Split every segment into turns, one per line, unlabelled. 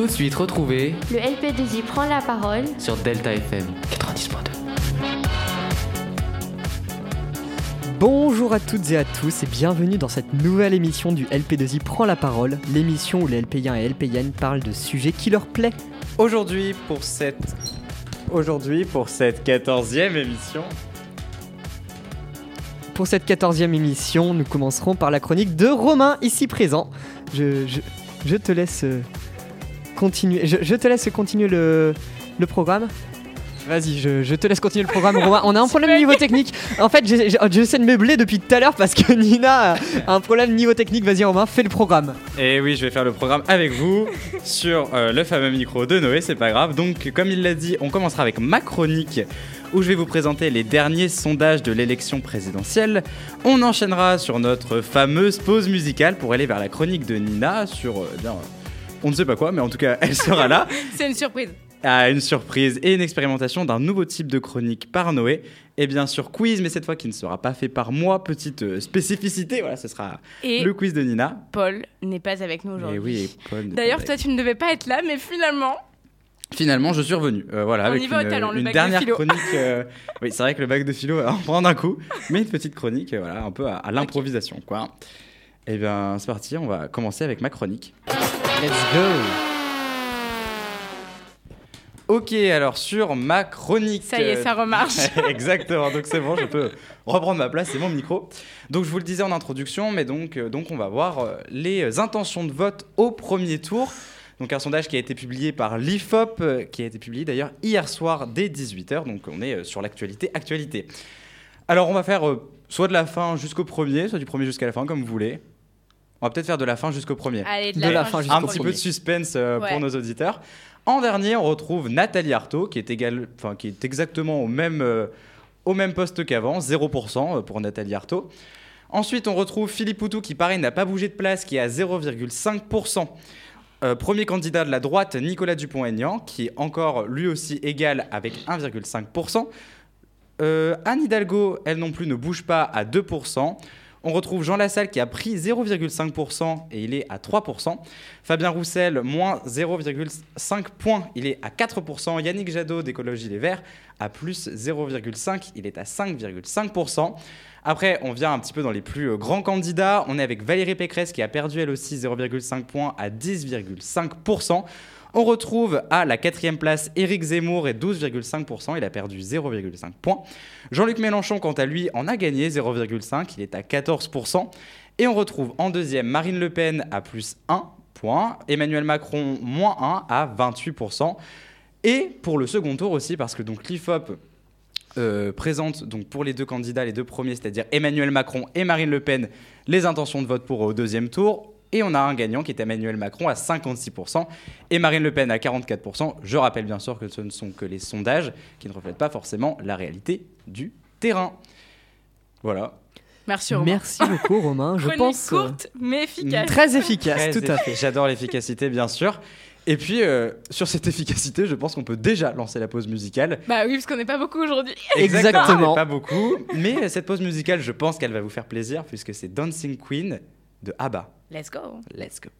tout de suite retrouver
Le LP2I prend la parole
sur Delta FM 90.2.
Bonjour à toutes et à tous et bienvenue dans cette nouvelle émission du LP2I Prend la parole, l'émission où les LP1 et LPN parlent de sujets qui leur plaît.
Aujourd'hui, pour cette... Aujourd'hui, pour cette 14e émission,
Pour cette quatorzième émission, nous commencerons par la chronique de Romain, ici présent. Je, je, je te laisse euh, je, te laisse continuer le, programme. Vas-y, je, te laisse continuer le programme, Romain. On a un problème niveau technique. En fait, j'essaie de meubler depuis tout à l'heure parce que Nina a un problème niveau technique. Vas-y, Romain, fais le programme.
et oui, je vais faire le programme avec vous sur euh, le fameux micro de Noé, c'est pas grave. Donc, comme il l'a dit, on commencera avec ma chronique où je vais vous présenter les derniers sondages de l'élection présidentielle. On enchaînera sur notre fameuse pause musicale pour aller vers la chronique de Nina sur... euh, on ne sait pas quoi, mais en tout cas, elle sera là.
C'est une surprise.
à une surprise et une expérimentation d'un nouveau type de chronique par Noé. Et bien sûr, quiz, mais cette fois qui ne sera pas fait par moi. Petite euh, spécificité, voilà, ce sera
Et
le quiz de Nina.
Paul n'est pas avec nous aujourd'hui.
oui, Paul n'est
D'ailleurs, toi, tu ne devais pas être là, mais finalement,
Finalement, je suis revenu. euh, voilà,
On
avec
y va au
une,
talent, le
une
bac de
dernière
philo.
chronique. euh, oui, c'est vrai que le bac de philo va en prendre un coup, mais une petite chronique, euh, voilà, un peu à, à l'improvisation, quoi. Et bien, c'est parti, on va commencer avec ma chronique.
Let's go.
Ok, alors sur ma chronique.
ça y est,
euh,
ça remarche.
Exactement, donc c'est bon, je peux reprendre ma place, c'est mon micro. Donc je vous le disais en introduction, mais donc, euh, donc on va voir euh, les intentions de vote au premier tour. Donc un sondage qui a été publié par l'IFOP, euh, qui a été publié d'ailleurs hier soir dès 18h, donc on est euh, sur l'actualité actualité. Alors on va faire euh, soit de la fin jusqu'au premier, soit du premier jusqu'à la fin, comme vous voulez. On va peut-être faire de la fin jusqu'au premier
Allez,
De la fin
jusqu'au
jusqu'au
un petit
premier.
peu de suspense euh,
Ouais.
pour nos auditeurs. En dernier, on retrouve Nathalie Arthaud, qui est, égal, enfin, qui est exactement au même, euh, au même poste qu'avant, 0% euh, pour Nathalie Arthaud. Ensuite, on retrouve Philippe Poutou, qui pareil n'a pas bougé de place, qui est à 0,5%. Euh, premier candidat de la droite, Nicolas Dupont-Aignan, qui est encore lui aussi égal avec 1,5%. Euh, Anne Hidalgo, elle non plus, ne bouge pas à 2%. On retrouve Jean Lassalle qui a pris 0,5% et il est à 3%. Fabien Roussel, moins 0,5 points, il est à 4%. Yannick Jadot d'Écologie Les Verts, à plus 0,5, il est à 5,5%. Après, on vient un petit peu dans les plus euh, grands candidats. On est avec Valérie Pécresse qui a perdu elle aussi 0,5 points à 10,5%. On retrouve à la quatrième place Éric Zemmour et 12,5%. Il a perdu 0,5 points. Jean-Luc Mélenchon, quant à lui, en a gagné 0,5. Il est à 14%. Et on retrouve en deuxième Marine Le Pen à plus 1 point. Emmanuel Macron, moins 1 à 28%. Et pour le second tour aussi, parce que donc l'IFOP euh, présente donc pour les deux candidats, les deux premiers, c'est-à-dire Emmanuel Macron et Marine Le Pen, les intentions de vote pour eux au deuxième tour. Et on a un gagnant qui est Emmanuel Macron à 56% et Marine Le Pen à 44%. Je rappelle bien sûr que ce ne sont que les sondages qui ne reflètent pas forcément la réalité du terrain. Voilà.
Merci, Romain.
Merci beaucoup, Romain. Je
Chronique
pense euh,
courte, mais efficace.
très efficace,
Très
tout à fait.
J'adore l'efficacité, bien sûr. Et puis, euh, sur cette efficacité, je pense qu'on peut déjà lancer la pause musicale.
Bah oui, parce qu'on n'est pas beaucoup aujourd'hui.
Exactement.
Pas beaucoup. Mais cette pause musicale, je pense qu'elle va vous faire plaisir puisque c'est Dancing Queen de ABBA.
Let's go.
Let's go.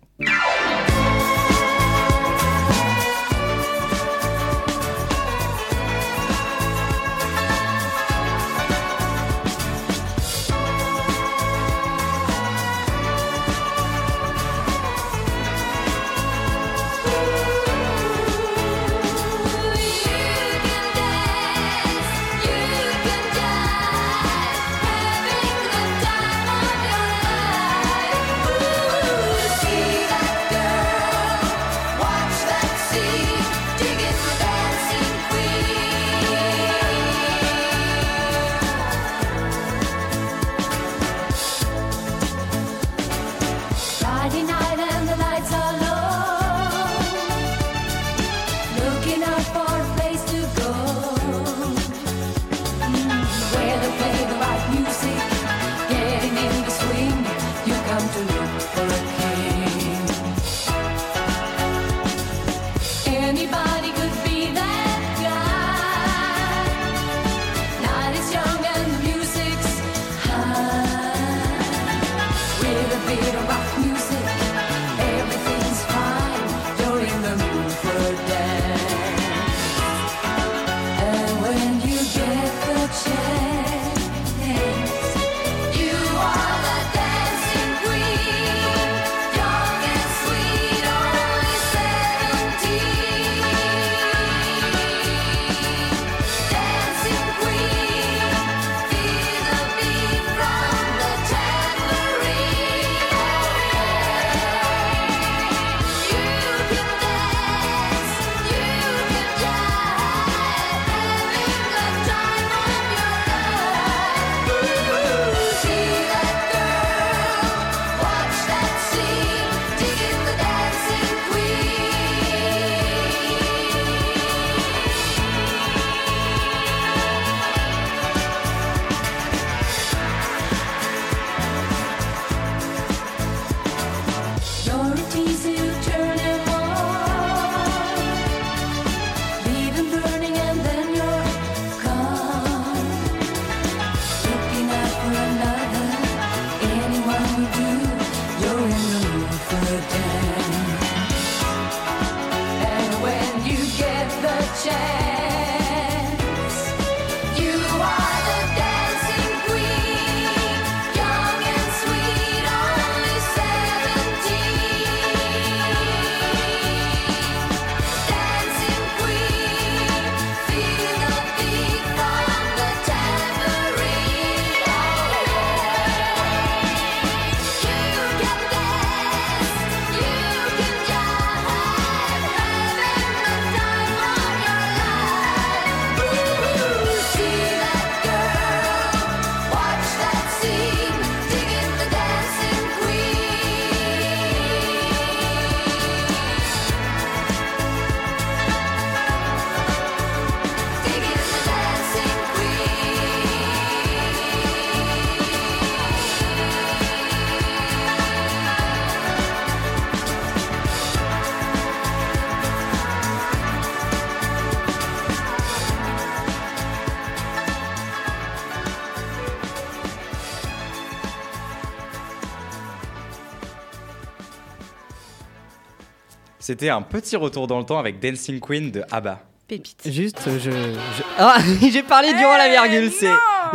C'était un petit retour dans le temps avec Dancing Queen de ABBA.
Pépite.
Juste, je. je- Ah, j'ai parlé durant la virgule, c'est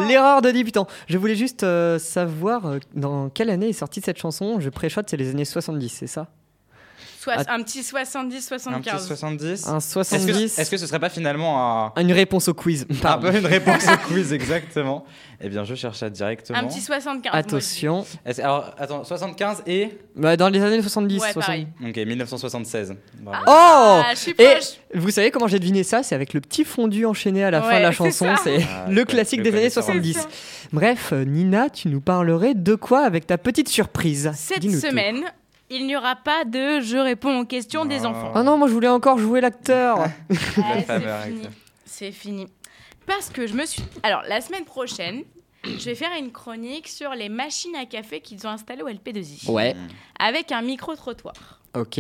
l'erreur de débutant. Je voulais juste euh, savoir euh, dans quelle année est sortie cette chanson. Je préshot, c'est les années 70, c'est ça?
Un petit 70,
Un petit
75.
70.
Un
Est-ce que,
70
est-ce que ce serait pas finalement un,
Une réponse au quiz.
un
Pardon.
peu une réponse au quiz exactement Eh bien, je cherche ça directement.
Un petit 75. moi, je dis.
Attention.
Alors, attends, 75 et
Bah, dans les années 70.
Ouais,
60.
pareil.
Ok, 1976. Bravo.
Oh
Ah, je suis
Et vous savez comment j'ai deviné ça? C'est avec le petit fondu enchaîné à la fin de la chanson. C'est
Ah,
le classique des années
connais, ça va.
70.
C'est ça.
Bref, Nina, tu nous parlerais de quoi avec ta petite surprise?
Cette
tout.
Il n'y aura pas de je réponds aux questions des
Oh.
enfants.
Ah non, moi je voulais encore jouer l'acteur.
Ah,
La
c'est fini. fini. Parce que je me suis. Alors, la semaine prochaine, je vais faire une chronique sur les machines à café qu'ils ont installées au LP2I.
ouais,
Avec un micro-trottoir.
ok.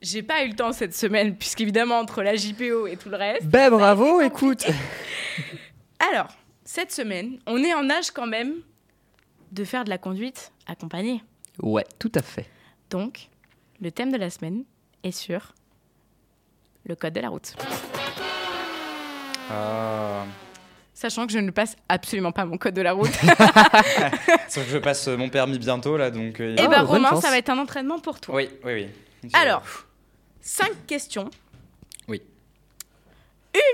J'ai pas eu le temps cette semaine, puisqu'évidemment, entre la JPO et tout le reste.
Ben bravo, écoute.
Alors, cette semaine, on est en âge quand même de faire de la conduite accompagnée.
Ouais, tout à fait.
Donc, le thème de la semaine est sur le code de la route.
Ah.
Sachant que je ne passe absolument pas mon code de la route.
Sauf que je passe mon permis bientôt là, donc. euh,
Eh
Oh,
ben, Romain, ça va être un entraînement pour toi.
Oui, oui, oui. Je-
Alors, cinq questions.
Oui.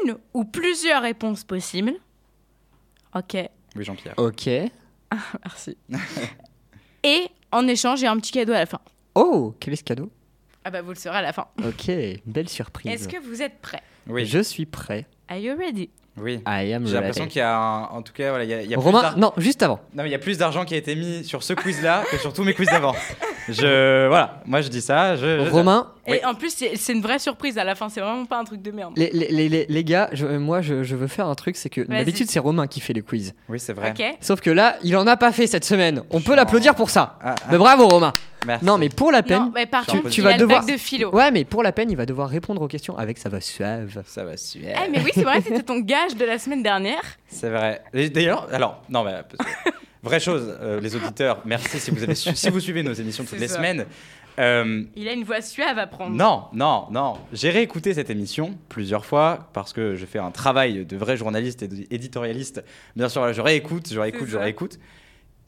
Une ou plusieurs réponses possibles. Ok,
Oui, Jean-Pierre.
Ok.
merci. Et en échange, j'ai un petit cadeau à la fin.
Oh, quel est ce cadeau
Ah bah vous le saurez à la fin.
Ok, belle surprise.
Est-ce que vous êtes prêts?
Oui,
Je suis prêt.
Are you ready?
Oui.
I am
J'ai l'impression
ready.
qu'il y a un- En tout cas, voilà, il y a, il y a plus
Romain,
d'ar-
non, juste avant.
Non, mais il y a plus d'argent qui a été mis sur ce quiz-là que sur tous mes quiz d'avant. Je. Voilà, moi je dis ça. Je, je-
Romain,
Et
Oui.
en plus, c'est une vraie surprise à la fin, c'est vraiment pas un truc de merde.
les, les, les, les- gars, je- moi je, je veux faire un truc, c'est que d'habitude c'est Romain qui fait les quiz.
Oui, c'est vrai.
Ok
Sauf que là, il en a pas fait cette semaine. On peut l'applaudir pour ça.
Ah, ah,
Mais bravo Romain.
merci.
Non, mais pour la peine,
Non, mais par
Tu-
contre,
tu
il
vas
a
devoir-
de philo.
Ouais, mais pour la peine, il va devoir répondre aux questions avec sa voix suave.
Ça va super.
Eh, mais oui, c'est vrai, c'était ton gage de la semaine dernière.
C'est vrai. D'ailleurs, alors, non, mais. Vraie chose, euh, les auditeurs, merci si vous, avez su- si vous suivez nos émissions toutes les
ça.
semaines. Euh,
Il a une voix suave à prendre.
non, non, non. J'ai réécouté cette émission plusieurs fois parce que je fais un travail de vrai journaliste et d'éditorialiste. Bien sûr, je réécoute, je réécoute, je réécoute.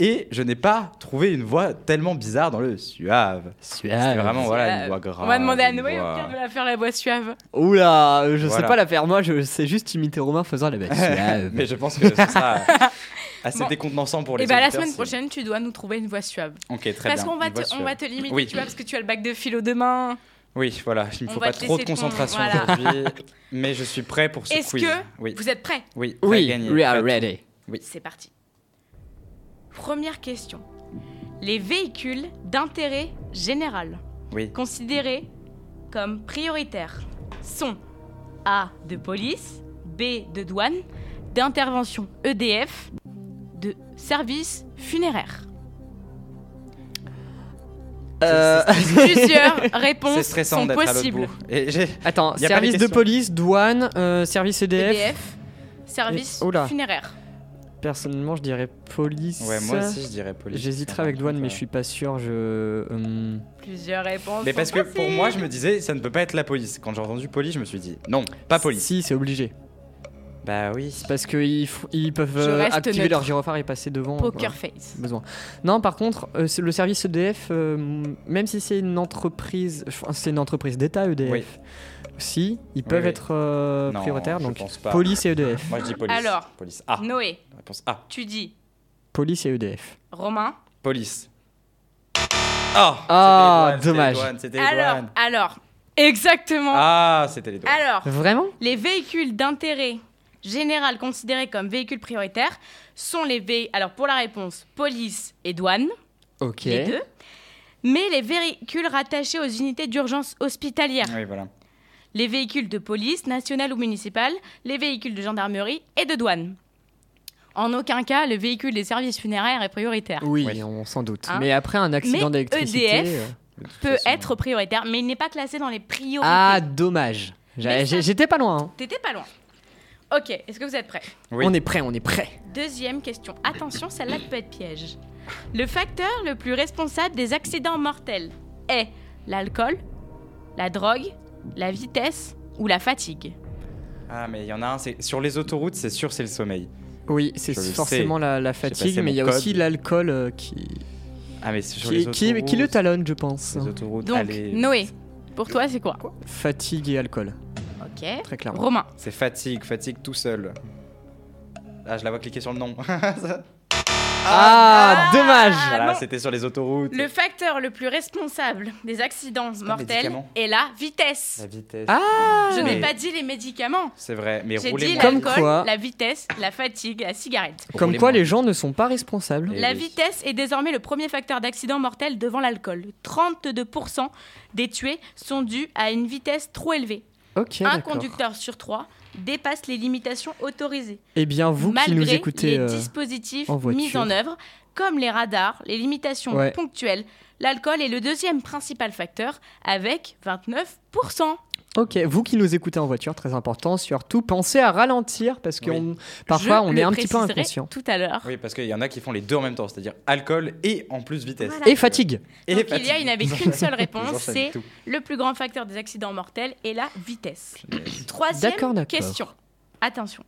Et je n'ai pas trouvé une voix tellement bizarre dans le suave.
Suave.
C'était vraiment voilà, une voix grave.
On va demander à Noé
voix-
au pire de la faire la voix suave.
Oula, je sais
Voilà.
pas la faire. Moi, je sais juste imiter Romain faisant la bête suave.
Mais je pense que ce sera assez
Bon.
décontenançant pour les
Et bah la
auditeurs,
semaine prochaine, tu dois nous trouver une voix suave.
Ok, très
Parce
bien.
qu'on va, te, on va te limiter,
Oui.
tu vois, parce que tu as le bac de philo demain.
Oui, voilà, il ne
On
faut
va
pas trop de
laisser ton-
concentration
voilà.
aujourd'hui, mais je suis prêt pour ce
Est-ce
quiz.
que
Oui,
vous êtes prêts
oui, prêt à
Oui,
gagner.
we are ready.
C'est parti. Première question. Les véhicules d'intérêt général.
Oui,
considérés comme prioritaires sont A de police, B de douane, d'intervention EDF, service funéraire.
Euh,
Plusieurs réponses
stressant
sont possibles.
Et
Attends,
Y a
service de police, douane, euh, service EDF.
EDF, service
Et-
funéraire.
Personnellement, je dirais police.
Ouais, moi aussi je dirais police.
J'hésiterais avec douane, mais je suis pas sûr. Je. hum,
Plusieurs réponses.
Mais
sont
parce que pour moi, je me disais, ça ne peut pas être la police. Quand j'ai entendu police, je me suis dit, non, pas police.
Si, c'est obligé.
Bah oui.
C'est parce qu'ils f- ils peuvent euh, activer
neutre.
leur gyrophare et passer devant.
Poker
voilà,
face.
besoin. Non, par contre, euh, le service EDF, euh, même si c'est une entreprise, c'est une entreprise d'État EDF.
Oui.
Si, ils peuvent
oui.
être euh,
Non,
prioritaires,
je
donc
pense pas.
police et EDF.
Moi je dis police.
Alors.
Police A.
Noé,
Réponse A.
tu dis
Police et EDF.
Romain.
Police. Ah
Ah,
les douanes,
dommage.
C'était les douanes, les
Alors, alors, exactement.
Ah, c'était les douanes.
Alors,
Vraiment?
les véhicules d'intérêt général considérés comme véhicules prioritaires sont les véhicules. Alors, pour la réponse, police et douane,
Ok.
les deux. Mais les véhicules rattachés aux unités d'urgence hospitalière,
Oui, voilà.
les véhicules de police, nationale ou municipale, les véhicules de gendarmerie et de douane. En aucun cas, le véhicule des services funéraires est prioritaire.
Oui,
Oui.
on s'en doute.
Hein
Mais après un accident d'électricité.
EDF,
euh,
Peut
façon,
être prioritaire, mais il n'est pas classé dans les priorités.
Ah, dommage. J'étais pas loin. hein.
T'étais pas loin. Ok, est-ce que vous êtes prêts?
Oui.
On est prêt, on est prêt.
Deuxième question. Attention, celle-là peut être piège. Le facteur le plus responsable des accidents mortels est l'alcool, la drogue, la vitesse ou la fatigue
Ah, mais il y en a un, c'est sur les autoroutes, c'est sûr, c'est le sommeil.
Oui, c'est forcément la, fatigue, mais il y a aussi l'alcool euh, qui,
Ah, mais c'est sur
qui,
les
qui,
autoroutes.
qui le talonne, je pense.
Les autoroutes,
Donc,
allez.
Noé, pour toi, c'est quoi?
Fatigue et alcool,
Ok.
très clairement.
Romain,
C'est fatigue, fatigue tout seul. Ah, je la vois cliquer sur le nom.
Ah, dommage
Ah,
voilà,
non.
c'était sur les autoroutes.
le facteur le plus responsable des accidents mortels est la vitesse.
La vitesse.
Ah
Je n'ai pas dit les médicaments.
C'est vrai, mais
J'ai
roulez
dit.
Comme
l'alcool,
quoi-
la vitesse, la fatigue, la cigarette.
Comme
Roulez
quoi
moins.
les gens ne sont pas responsables.
Eh
La
oui.
vitesse est désormais le premier facteur d'accident mortel devant l'alcool. 32% des tués sont dus à une vitesse trop élevée. Un conducteur sur trois dépasse les limitations autorisées.
Eh bien, vous qui
Malgré
nous écoutez,
les
euh,
dispositifs
en
mis en œuvre, comme les radars, les limitations
Ouais.
ponctuelles, l'alcool est le deuxième principal facteur avec 29%.
Ok, vous qui nous écoutez en voiture, très important, surtout pensez à ralentir parce que
Oui.
on- parfois
Je
on est un petit peu inconscient.
Tout à l'heure.
Oui, parce qu'il y en a qui font les deux en même temps, c'est-à-dire alcool et en plus vitesse.
Voilà.
Et fatigue.
Et
Donc il y a,
fatigue.
il n'avait qu'une seule réponse, c'est le plus grand facteur des accidents mortels est la vitesse. Troisième question. Attention.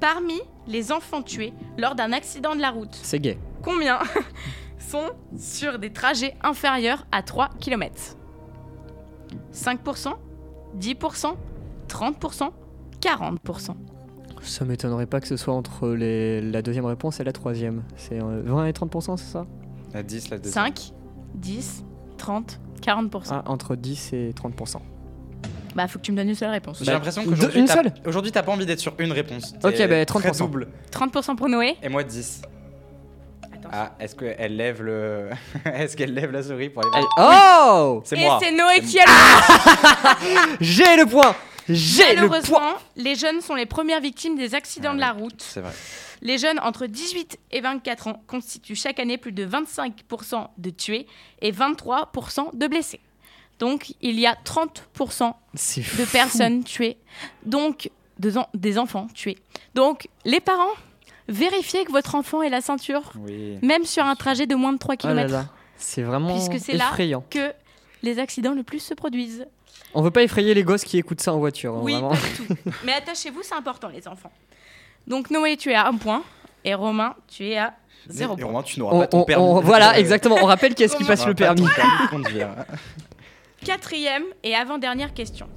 Parmi les enfants tués lors d'un accident de la route,
C'est gay.
combien sont sur des trajets inférieurs à 3 km 5%, 10%, 30%, 40%.
Ça m'étonnerait pas que ce soit entre les- la deuxième réponse et la troisième. C'est euh, 20 et 30%, c'est ça?
La 10, la 2.
5, 10, 30, 40%.
ah, Entre 10 et 30%.
Bah, faut que tu me donnes une seule réponse.
J'ai
Bah,
l'impression
deux-
qu'aujourd'hui,
une
t'as-
seule?
aujourd'hui, t'as pas envie d'être sur une réponse.
Ok,
T'es
bah,
très
30%.
double.
30% pour Noé?
Et moi 10. Ah, est-ce qu'elle lève le. est-ce qu'elle lève la souris pour aller voir
Oh
C'est
Et
moi.
c'est Noé qui a le
J'ai le point J'ai le point
Malheureusement, les jeunes sont les premières victimes des accidents
Ah
de la route.
C'est vrai.
Les jeunes entre 18 et 24 ans constituent chaque année plus de 25% de tués et 23% de blessés. Donc, il y a 30%
C'est
de
fou.
personnes tuées, donc en- des enfants tués. Donc, les parents, vérifiez que votre enfant ait la ceinture,
Oui.
même sur un trajet de moins de 3
Oh là
km.
C'est vraiment
puisque c'est là
effrayant.
que les accidents le plus se produisent.
On veut pas effrayer les gosses qui écoutent ça en voiture. hein,
Oui,
vraiment.
pas du tout. Mais attachez-vous, c'est important, les enfants. Donc, Noé, tu es à un point, et Romain, tu es à zéro
Et
point.
Romain, tu n'auras pas ton
on-
permis.
on- voilà, exactement. On rappelle qui est-ce qui passe le permis.
Quatrième et avant-dernière question.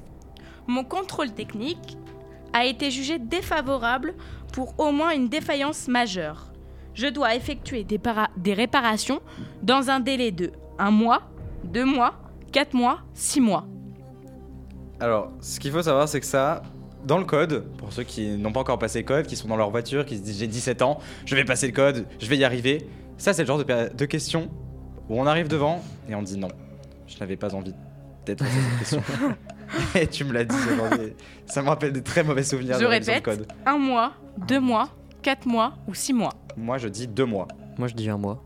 Mon contrôle technique a été jugé défavorable pour au moins une défaillance majeure. Je dois effectuer des, des réparations dans un délai de un mois, deux mois, quatre mois, six mois.
Alors, ce qu'il faut savoir, c'est que ça, dans le code, pour ceux qui n'ont pas encore passé le code, qui sont dans leur voiture, qui se disent j'ai 17 ans, je vais passer le code, je vais y arriver. Ça, c'est le genre de, de questions où on arrive devant et on dit non, je n'avais pas envie à cette question. et tu me l'as dit. Ça me rappelle des très mauvais souvenirs
Je
de
répète.
code.
Un mois, deux mois, quatre mois ou six mois.
Moi, je dis deux mois.
Moi, je dis un mois.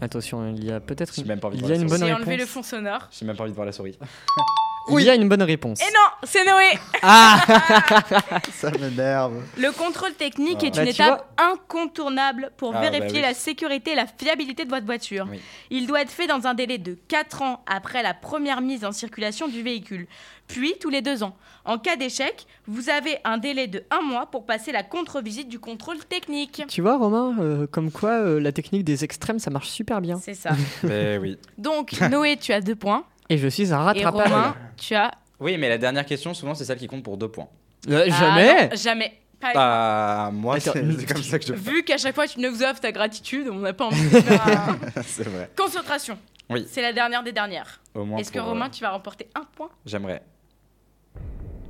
Attention, il y a peut-être une...
même pas envie de
il y a
voir
une bonne.
J'ai enlevé le fond sonore.
J'ai même pas envie de voir la souris.
Il y a une bonne réponse.
Et non, c'est Noé
Ah
Ça m'énerve.
Le contrôle technique
Ah.
est
Bah,
une étape incontournable pour
Ah, bah
vérifier
oui.
la sécurité et la fiabilité de votre voiture.
Oui.
Il doit être fait dans un délai de 4 ans après la première mise en circulation du véhicule, puis tous les 2 ans. En cas d'échec, vous avez un délai de 1 mois pour passer la contre-visite du contrôle technique.
Tu vois, Romain, euh, comme quoi euh, la technique des extrêmes, ça marche super bien.
C'est ça.
Eh oui.
Donc, Noé, tu as 2 points.
Et je suis un
Et
rattrapage.
Romain, tu as.
Oui, mais la dernière question, souvent, c'est celle qui compte pour deux points.
Euh,
Ah,
jamais
non, Jamais. Pas-
Ah, moi, c'est comme ça que je
Vu qu'à chaque fois tu nous offres ta gratitude, on n'a pas envie de faire
C'est vrai.
Concentration.
Oui.
C'est la dernière des dernières.
Au moins
Est-ce que
pour, euh,
Romain, tu vas remporter un point?
J'aimerais.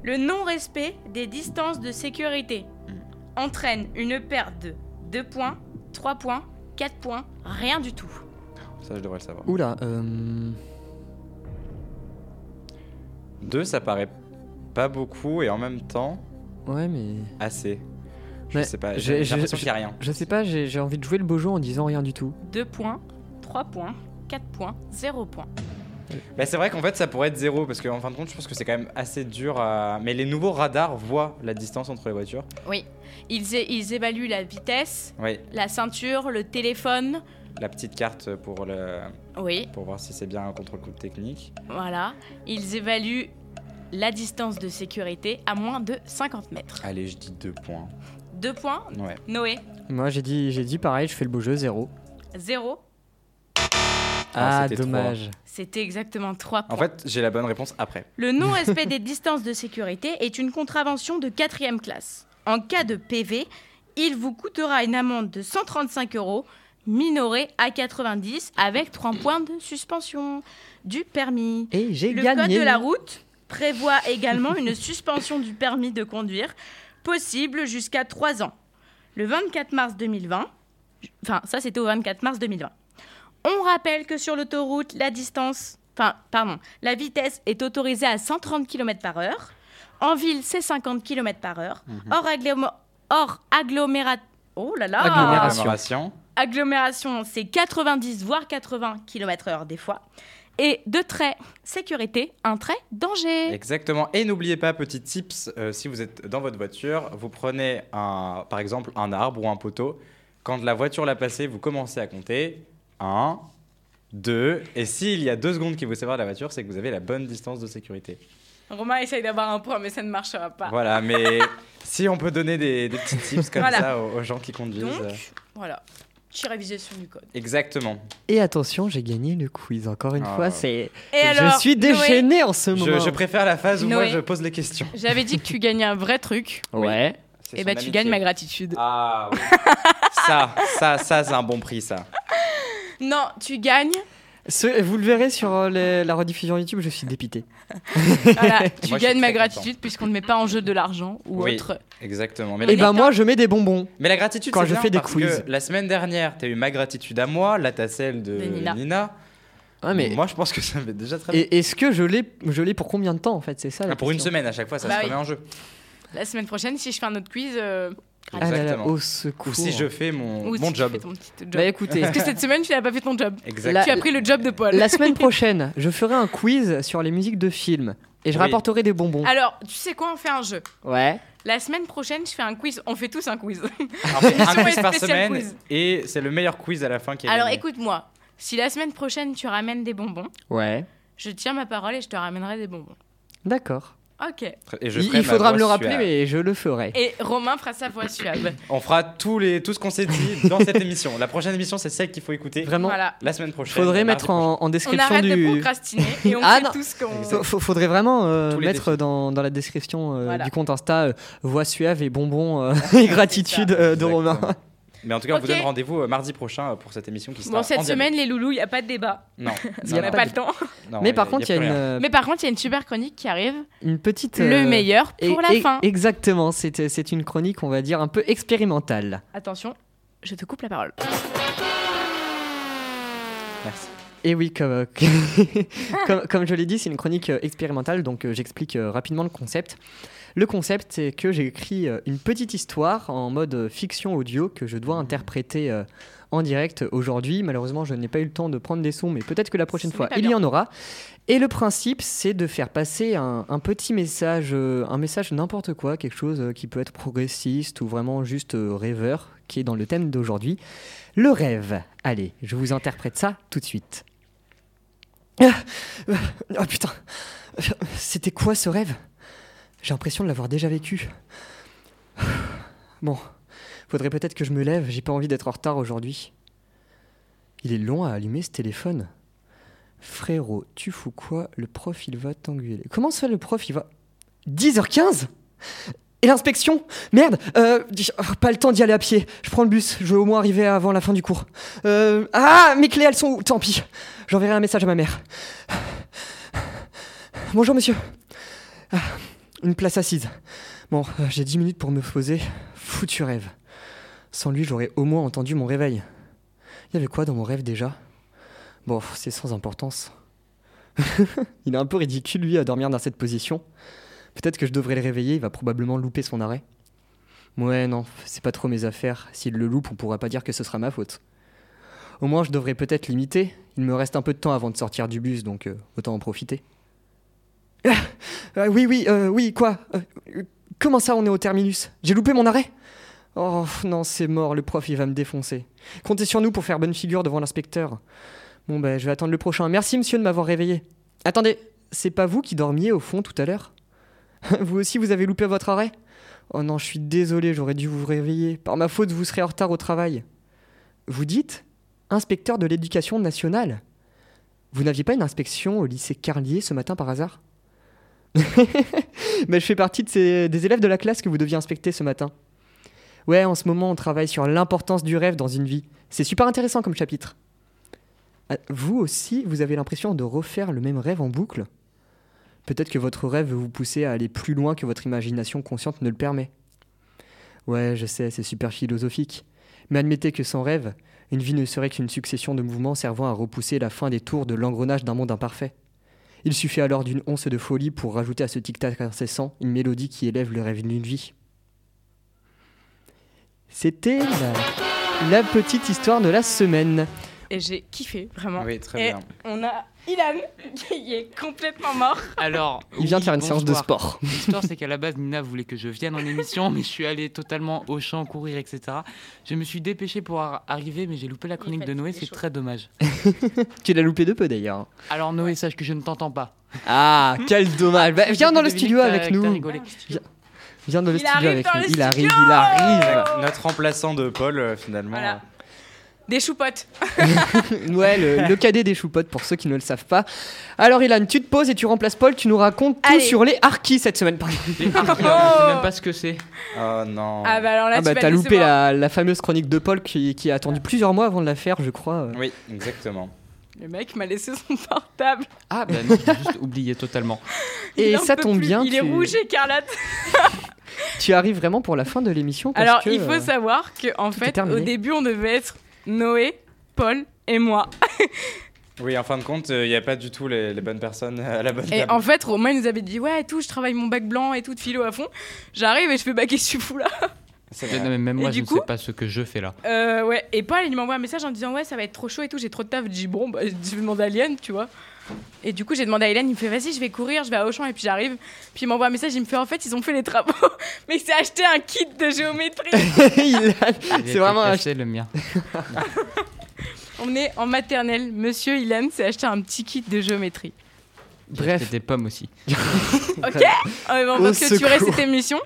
Le non-respect des distances de sécurité
Hmm.
entraîne une perte de 2 points, 3 points, 4 points, rien du tout.
Ça, je devrais le savoir.
Oula, euh...
Deux, ça paraît pas beaucoup et en même temps
Ouais, mais...
assez. Je
Ouais,
sais pas,
j'ai-
l'impression qu'il y a rien.
Je sais pas, j'ai envie de jouer le beau jeu en disant rien du tout.
2 points, 3 points, 4 points, 0 points.
Bah, c'est vrai qu'en fait, ça pourrait être zéro parce qu'en fin de compte, je pense que c'est quand même assez dur à. Mais les nouveaux radars voient la distance entre les voitures.
Oui. Ils, évaluent la vitesse,
Oui.
la ceinture, le téléphone,
la petite carte pour, le,
Oui,
pour voir si c'est bien un contrôle technique.
voilà. Ils évaluent la distance de sécurité à moins de 50 mètres.
Allez, je dis deux points.
Deux points.
Ouais.
Noé,
Moi, j'ai dit, j'ai dit pareil, je fais le beau jeu, zéro.
zéro.
Ah,
Ah,
c'était
dommage.
C'était exactement trois points.
En fait, j'ai la bonne réponse après.
Le non-respect des distances de sécurité est une contravention de quatrième classe. En cas de PV, il vous coûtera une amende de 135 euros, minorée à 90 avec 3 points de suspension du permis.
Et j'ai
Le
gagné.
code de la route prévoit également une suspension du permis de conduire possible jusqu'à 3 ans. Le 24 mars 2020, enfin ça c'était au 24 mars 2020. On rappelle que sur l'autoroute, la distance, enfin pardon, la vitesse est autorisée à 130 km par heure. En ville, c'est 50 km par heure. Hors, agglom- hors agglomérat... Oh là là
Agglomération.
Agglomération.
C'est 90 voire 80 km heure des fois. Et de trait sécurité, un trait danger.
Exactement. Et n'oubliez pas, petit tips, euh, si vous êtes dans votre voiture, vous prenez un, par exemple un arbre ou un poteau. Quand la voiture l'a placé, vous commencez à compter 1, 2. Et s'il y a deux secondes qui vous séparent de la voiture, c'est que vous avez la bonne distance de sécurité.
Romain essaye d'avoir un point, mais ça ne marchera pas.
Voilà, mais si on peut donner des, des petits tips comme
Voilà.
ça aux, aux gens qui conduisent.
Donc,
euh,
voilà. Petit révisation du code.
Exactement.
Et attention, j'ai gagné le quiz. Encore une
Ah.
fois, c'est.
Et alors,
je suis déchaîné en ce moment.
Je, je préfère la phase où moi je pose les questions.
J'avais dit que tu gagnais un vrai truc.
Ouais.
Et bah, tu
amitié.
gagnes ma gratitude.
Ah oui. ça, ça, ça, c'est un bon prix, ça.
Non, tu gagnes.
Ce- vous le verrez sur euh, les- la rediffusion YouTube, je suis dépité.
Voilà, tu
Moi,
gagnes ma gratitude puisqu'on ne met pas en jeu de l'argent ou
Oui.
autre.
Exactement. Mais,
Et
la,
ben moi, je mets des bonbons.
mais la gratitude,
Quand
c'est
je
bien
fais des
parce
quiz.
que la semaine dernière, t'as eu ma gratitude à moi, là t'as celle de,
De Nina.
Nina.
Ouais, mais.
Moi, je pense que ça fait déjà très bien.
Et est-ce que je l'ai, je l'ai pour combien de temps en fait? C'est ça. la
Ah, pour une semaine à chaque fois, ça
Bah
se
oui.
remet en jeu.
La semaine prochaine, si je fais un autre quiz. euh,
Ah là là,
Exactement.
au secours.
Ou si je fais mon,
ou
mon
si tu
job.
fais ton petit job.
Bah écoutez,
Parce que cette semaine, tu n'as pas fait ton job.
Exactement.
Tu as pris le job de Paul.
la semaine prochaine, je ferai un quiz sur les musiques de films et je
Oui.
rapporterai des bonbons.
Alors, tu sais quoi On fait un jeu.
Ouais.
La semaine prochaine, je fais un quiz. On fait tous un quiz.
Un quiz par semaine
quiz.
et c'est le meilleur quiz à la fin qui est
Alors, écoute-moi. Si la semaine prochaine, tu ramènes des bonbons,
Ouais.
je tiens ma parole et je te ramènerai des bonbons.
D'accord.
Ok.
Et je
Il, faudra me le rappeler,
suave.
mais je le ferai.
Et Romain fera sa voix suave.
On fera tous les, tout ce qu'on s'est dit dans cette émission. La prochaine émission, c'est celle qu'il faut écouter
Vraiment.
Voilà.
la semaine prochaine.
Faudrait mettre en, en
On
description
arrête de
du.
procrastiner et on
Ah
fait
non.
tout ce qu'on.
Faudrait vraiment euh, mettre dans, dans la description euh,
Voilà.
du compte Insta euh, voix suave et bonbons euh, et gratitude euh, de
Exactement.
Romain.
Mais en tout cas, on vous donne rendez-vous euh, mardi prochain euh, pour cette émission qui sera
Bon, cette
en dialogue.
semaine, les loulous, il n'y a pas de débat.
Non,
Il y
non,
a
pas
de-
le temps.
non,
Mais par
y
contre, il y a une, euh,
Mais par contre, il y a une super chronique qui arrive.
une petite.
Le meilleur pour
et-
la
et-
fin.
Exactement, c'est c'est une chronique, on va dire, un peu expérimentale.
Attention, je te coupe la parole.
Merci.
Et oui, comme, euh, comme, comme je l'ai dit, c'est une chronique euh, expérimentale, donc euh, j'explique euh, rapidement le concept. Le concept, c'est que j'ai écrit euh, une petite histoire en mode euh, fiction audio que je dois interpréter euh, en direct aujourd'hui. Malheureusement, je n'ai pas eu le temps de prendre des sons, mais peut-être que la prochaine fois, il y en aura. Et le principe, c'est de faire passer un, un petit message, un message n'importe quoi, quelque chose qui peut être progressiste ou vraiment juste rêveur, qui est dans le thème d'aujourd'hui. Le rêve. Allez, je vous interprète ça tout de suite. Ah, euh, Oh putain, c'était quoi ce rêve? J'ai l'impression de l'avoir déjà vécu. Bon, faudrait peut-être que je me lève, j'ai pas envie d'être en retard aujourd'hui. Il est long à allumer ce téléphone. Frérot, tu fous quoi? Le prof il va t'engueuler. Comment ça le prof il va? 10h15 Et l'inspection? Merde euh, Pas le temps d'y aller à pied. Je prends le bus, je veux au moins arriver avant la fin du cours. Euh, ah Mes clés elles sont où? Tant pis. J'enverrai un message à ma mère. Bonjour monsieur. Ah, une place assise. Bon, euh, j'ai 10 minutes pour me poser. Foutu rêve. Sans lui, j'aurais au moins entendu mon réveil. Il y avait quoi dans mon rêve déjà? Bon, c'est sans importance. il est un peu ridicule, lui, à dormir dans cette position. Peut-être que je devrais le réveiller, il va probablement louper son arrêt. Ouais, non, c'est pas trop mes affaires. S'il le loupe, on pourra pas dire que ce sera ma faute. Au moins, je devrais peut-être l'imiter. Il me reste un peu de temps avant de sortir du bus, donc euh, autant en profiter. Ah, oui, oui, euh, oui, quoi euh, Comment ça, on est au terminus? J'ai loupé mon arrêt? Oh non, c'est mort, le prof il va me défoncer. Comptez sur nous pour faire bonne figure devant l'inspecteur. Bon ben, je vais attendre le prochain. Merci monsieur de m'avoir réveillé. Attendez, c'est pas vous qui dormiez au fond tout à l'heure? Vous aussi vous avez loupé votre arrêt? Oh non, je suis désolé, j'aurais dû vous réveiller. Par ma faute, vous serez en retard au travail. Vous dites Inspecteur de l'éducation nationale Vous n'aviez pas une inspection au lycée Carlier ce matin par hasard? Mais je fais partie des élèves de la classe que vous deviez inspecter ce matin. Ouais, en ce moment, on travaille sur l'importance du rêve dans une vie. C'est super intéressant comme chapitre. Ah, Vous aussi, vous avez l'impression de refaire le même rêve en boucle? Peut-être que votre rêve veut vous pousser à aller plus loin que votre imagination consciente ne le permet. Ouais, je sais, c'est super philosophique. Mais admettez que sans rêve, une vie ne serait qu'une succession de mouvements servant à repousser la fin des tours de l'engrenage d'un monde imparfait. Il suffit alors d'une once de folie pour rajouter à ce tic-tac incessant une mélodie qui élève le rêve d'une vie. C'était la, la petite histoire de la semaine.
Et j'ai kiffé, vraiment.
Oui, très
Et
bien.
on a Ilan qui est complètement mort.
Alors,
Il vient de faire une séance de sport.
L'histoire, c'est qu'à la base, Nina voulait que je vienne en émission, mais je suis allé totalement au champ, courir, etc. Je me suis dépêché pour ar- arriver, mais j'ai loupé la chronique de Noé, c'est très dommage.
Tu l'as loupé de peu d'ailleurs.
Alors, Noé, sache que je ne t'entends pas.
Ah, quel dommage. Bah, viens dans le studio avec nous. Viens dans le
Il
studio
arrive
avec nous. Il arrive,
studio.
il arrive.
Notre remplaçant de Paul, euh, finalement.
Voilà. Des choupottes.
Ouais, le, le cadet des choupottes pour ceux qui ne le savent pas. Alors, Ilan, tu te poses et tu remplaces Paul. Tu nous racontes tout sur les Harkis cette semaine. Pardon.
Les Harkis, alors, je sais même pas ce que c'est.
Oh non.
Ah bah alors là,
Ah
tu
bah t'as loupé la, la fameuse chronique de Paul qui, qui a attendu plusieurs mois avant de la faire, je crois.
Oui, exactement.
Le mec m'a laissé son portable.
Ah, bah non, j'ai juste oublié totalement.
Et ça tombe
plus.
bien.
Il est rouge écarlate.
Tu arrives vraiment pour la fin de l'émission
Alors,
que,
il faut
euh,
savoir que en fait, au début, on devait être Noé, Paul et moi.
Oui, en fin de compte, il n'y a pas du tout les, les bonnes personnes à la bonne
Et
table.
en fait, Romain il nous avait dit Ouais, et tout, je travaille mon bac blanc et tout de philo à fond. J'arrive et je fais bac et je suis fou là.
C'est
Non, mais même moi, je ne sais pas ce que je fais là.
Euh, ouais. Et Paul, il m'envoie un message en disant Ouais, ça va être trop chaud et tout, j'ai trop de taf. Je dis Bon, bah, je vais demander à Liane, tu vois. Et du coup, j'ai demandé à Hélène, il me fait Vas-y, je vais courir, je vais à Auchan et puis j'arrive. Puis il m'envoie un message, il me fait En fait, ils ont fait les travaux, mais il s'est acheté un kit de géométrie.
Il a-
J'ai
C'est vraiment
cassé le mien.
On est en maternelle. Monsieur Hélène s'est acheté un petit kit de géométrie.
Bref.
acheté des pommes aussi.
Ok tu restes
secours.
cette émission.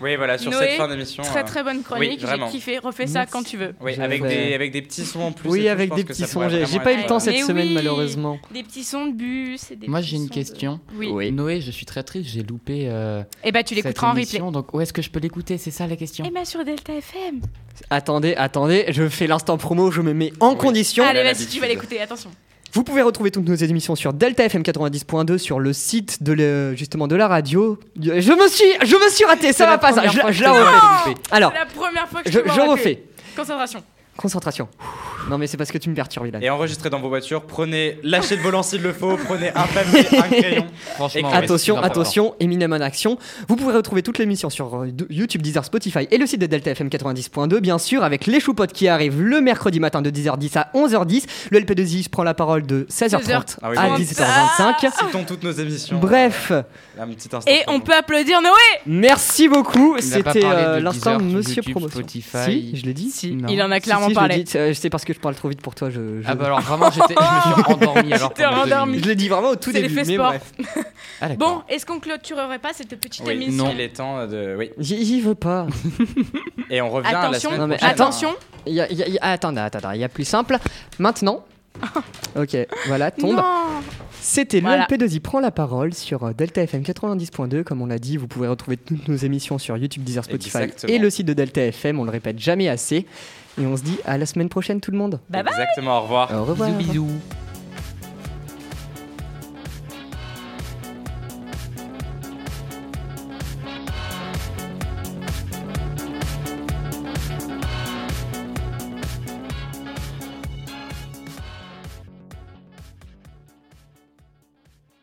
Oui, voilà, sur
Noé,
cette fin d'émission.
Très
euh,
très bonne chronique, j'ai kiffé. Refais ça quand tu veux.
Oui, avec des, avec des petits sons en plus.
Oui, avec des petits sons. J'ai pas eu le temps cette
Mais
semaine
oui.
malheureusement.
Des petits sons de bus. Et des
Moi, j'ai une
de-
question.
Oui.
Noé, je suis très triste, j'ai loupé. euh,
Et bah, tu
cette
l'écouteras en replay.
émission, Donc, où est-ce que je peux l'écouter? C'est ça la question.
Et bah, sur Delta FM.
Attendez, attendez, je fais l'instant promo, je me mets en condition.
Allez, vas-y, tu vas l'écouter, attention.
Vous pouvez retrouver toutes nos émissions sur Delta FM 90.2 sur le site de le- justement de la radio. Je me suis, je me suis raté, ça va pas ça. Je, la refais. Alors,
la première fois que je,
je, refais.
Concentration.
Concentration. Non mais c'est parce que tu me perturbes Ilan.
Et enregistrez dans vos voitures, prenez, lâchez le volant s'il le faut, prenez un papier, un crayon.
Franchement,
Attention, attention, Eminem en action. Vous pourrez retrouver toute l'émission sur euh, YouTube, Deezer, Spotify et le site de Delta FM 90.2, bien sûr, avec les choupottes qui arrivent le mercredi matin de 10h10 à 11h10. Le LP2I prend la parole de 16h30
Ah oui,
à
bon.
17h25.
Citons toutes nos émissions.
Bref.
Et on peut applaudir Noé
merci beaucoup. C'était euh,
de
l'instant Monsieur
YouTube,
Promotion.
Spotify.
Si, je l'ai dit.
Si, il en a clairement
l'ai
parlé.
dit. C'est c'est parce que je parle trop vite pour toi. Je, je-
Ah bah alors vraiment, je me suis endormi alors. Deux
endormi.
minutes.
je l'ai dit vraiment au tout
C'est
début.
l'effet
mais
sport.
bref.
Ah.
Bon, est-ce qu'on clôturerait pas cette petite
Oui,
émission
il est temps de. Oui.
J'y veux pas.
Et on revient à la
Attention,
semaine
Non, mais
prochaine.
attention.
Il y a- il y a- il y a- attendez, attendez, il y a plus simple. Maintenant. Ok, voilà, tombe.
Non.
C'était
Voilà.
le LP2I prend la parole sur euh, Delta FM 90.2. Comme on l'a dit, vous pouvez retrouver toutes nos émissions sur YouTube, Deezer, Spotify
Exactement.
et le site de Delta FM. On le répète jamais assez. Et on se dit à la semaine prochaine, tout le monde.
Bye bye.
Exactement, au revoir.
Au revoir.
Bisous, bisous.